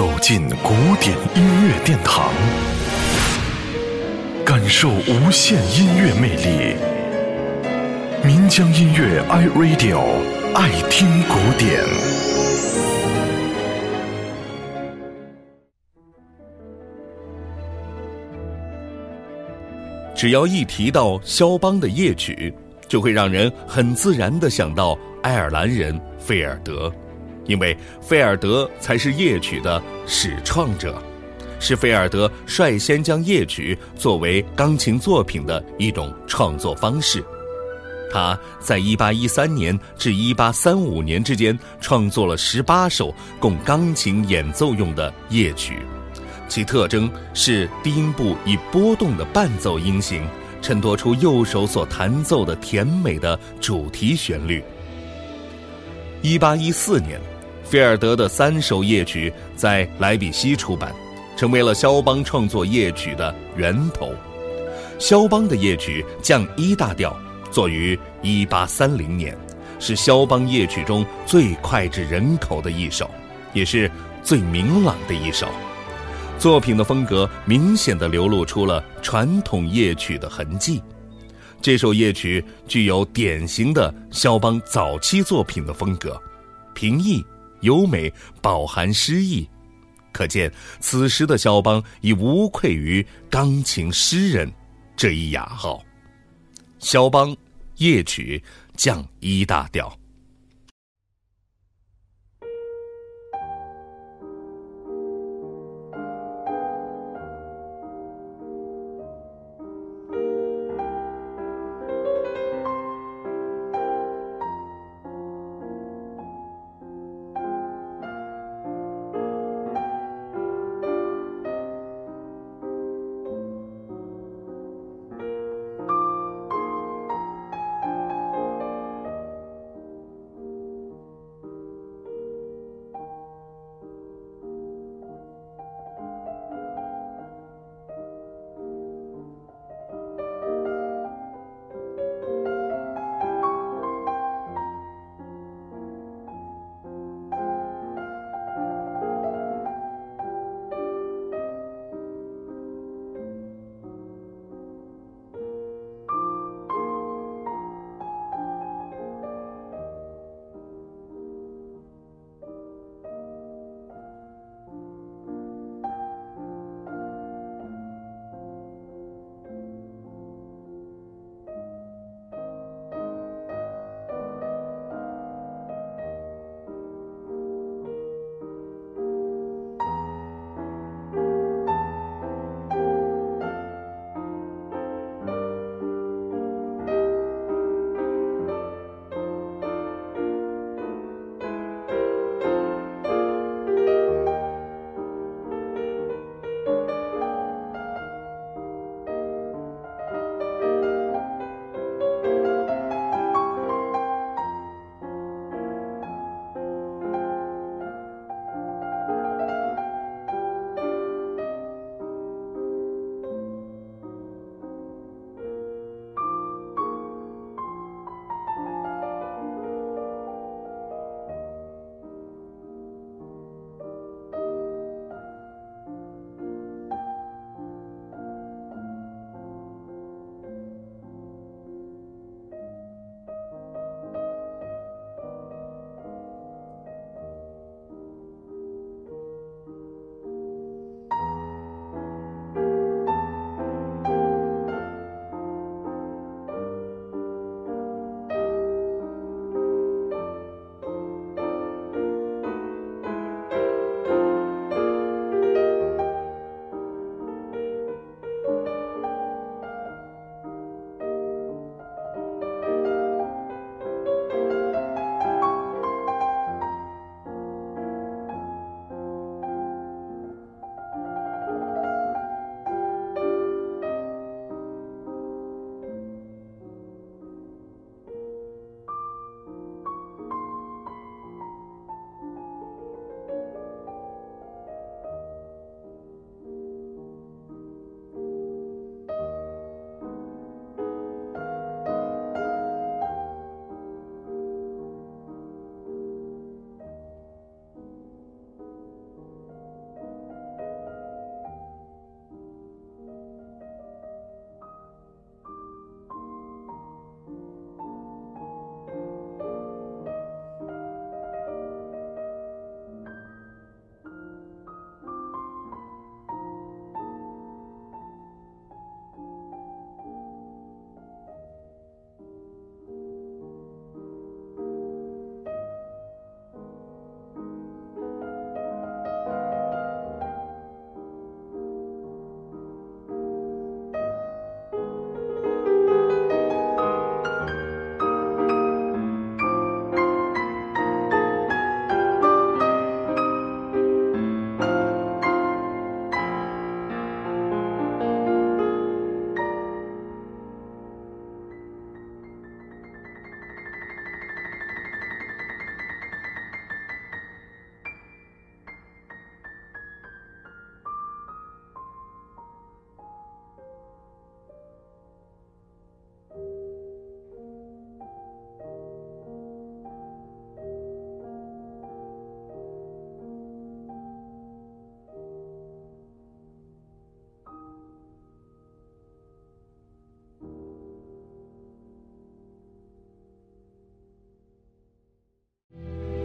走进古典音乐殿堂，感受无限音乐魅力。民江音乐 iRadio 爱听古典。只要一提到肖邦的夜曲，就会让人很自然的想到爱尔兰人费尔德。因为菲尔德才是夜曲的始创者，是菲尔德率先将夜曲作为钢琴作品的一种创作方式。他在1813年至1835年之间创作了18首供钢琴演奏用的夜曲，其特征是低音部以波动的伴奏音型衬托出右手所弹奏的甜美的主题旋律。1814年。菲尔德的三首夜曲在莱比锡出版，成为了肖邦创作夜曲的源头。肖邦的夜曲降一大调作于1830年，是肖邦夜曲中最脍炙人口的一首，也是最明朗的一首。作品的风格明显的流露出了传统夜曲的痕迹。这首夜曲具有典型的肖邦早期作品的风格，平易。优美，饱含诗意，可见此时的肖邦已无愧于钢琴诗人这一雅号。肖邦夜曲降一大调。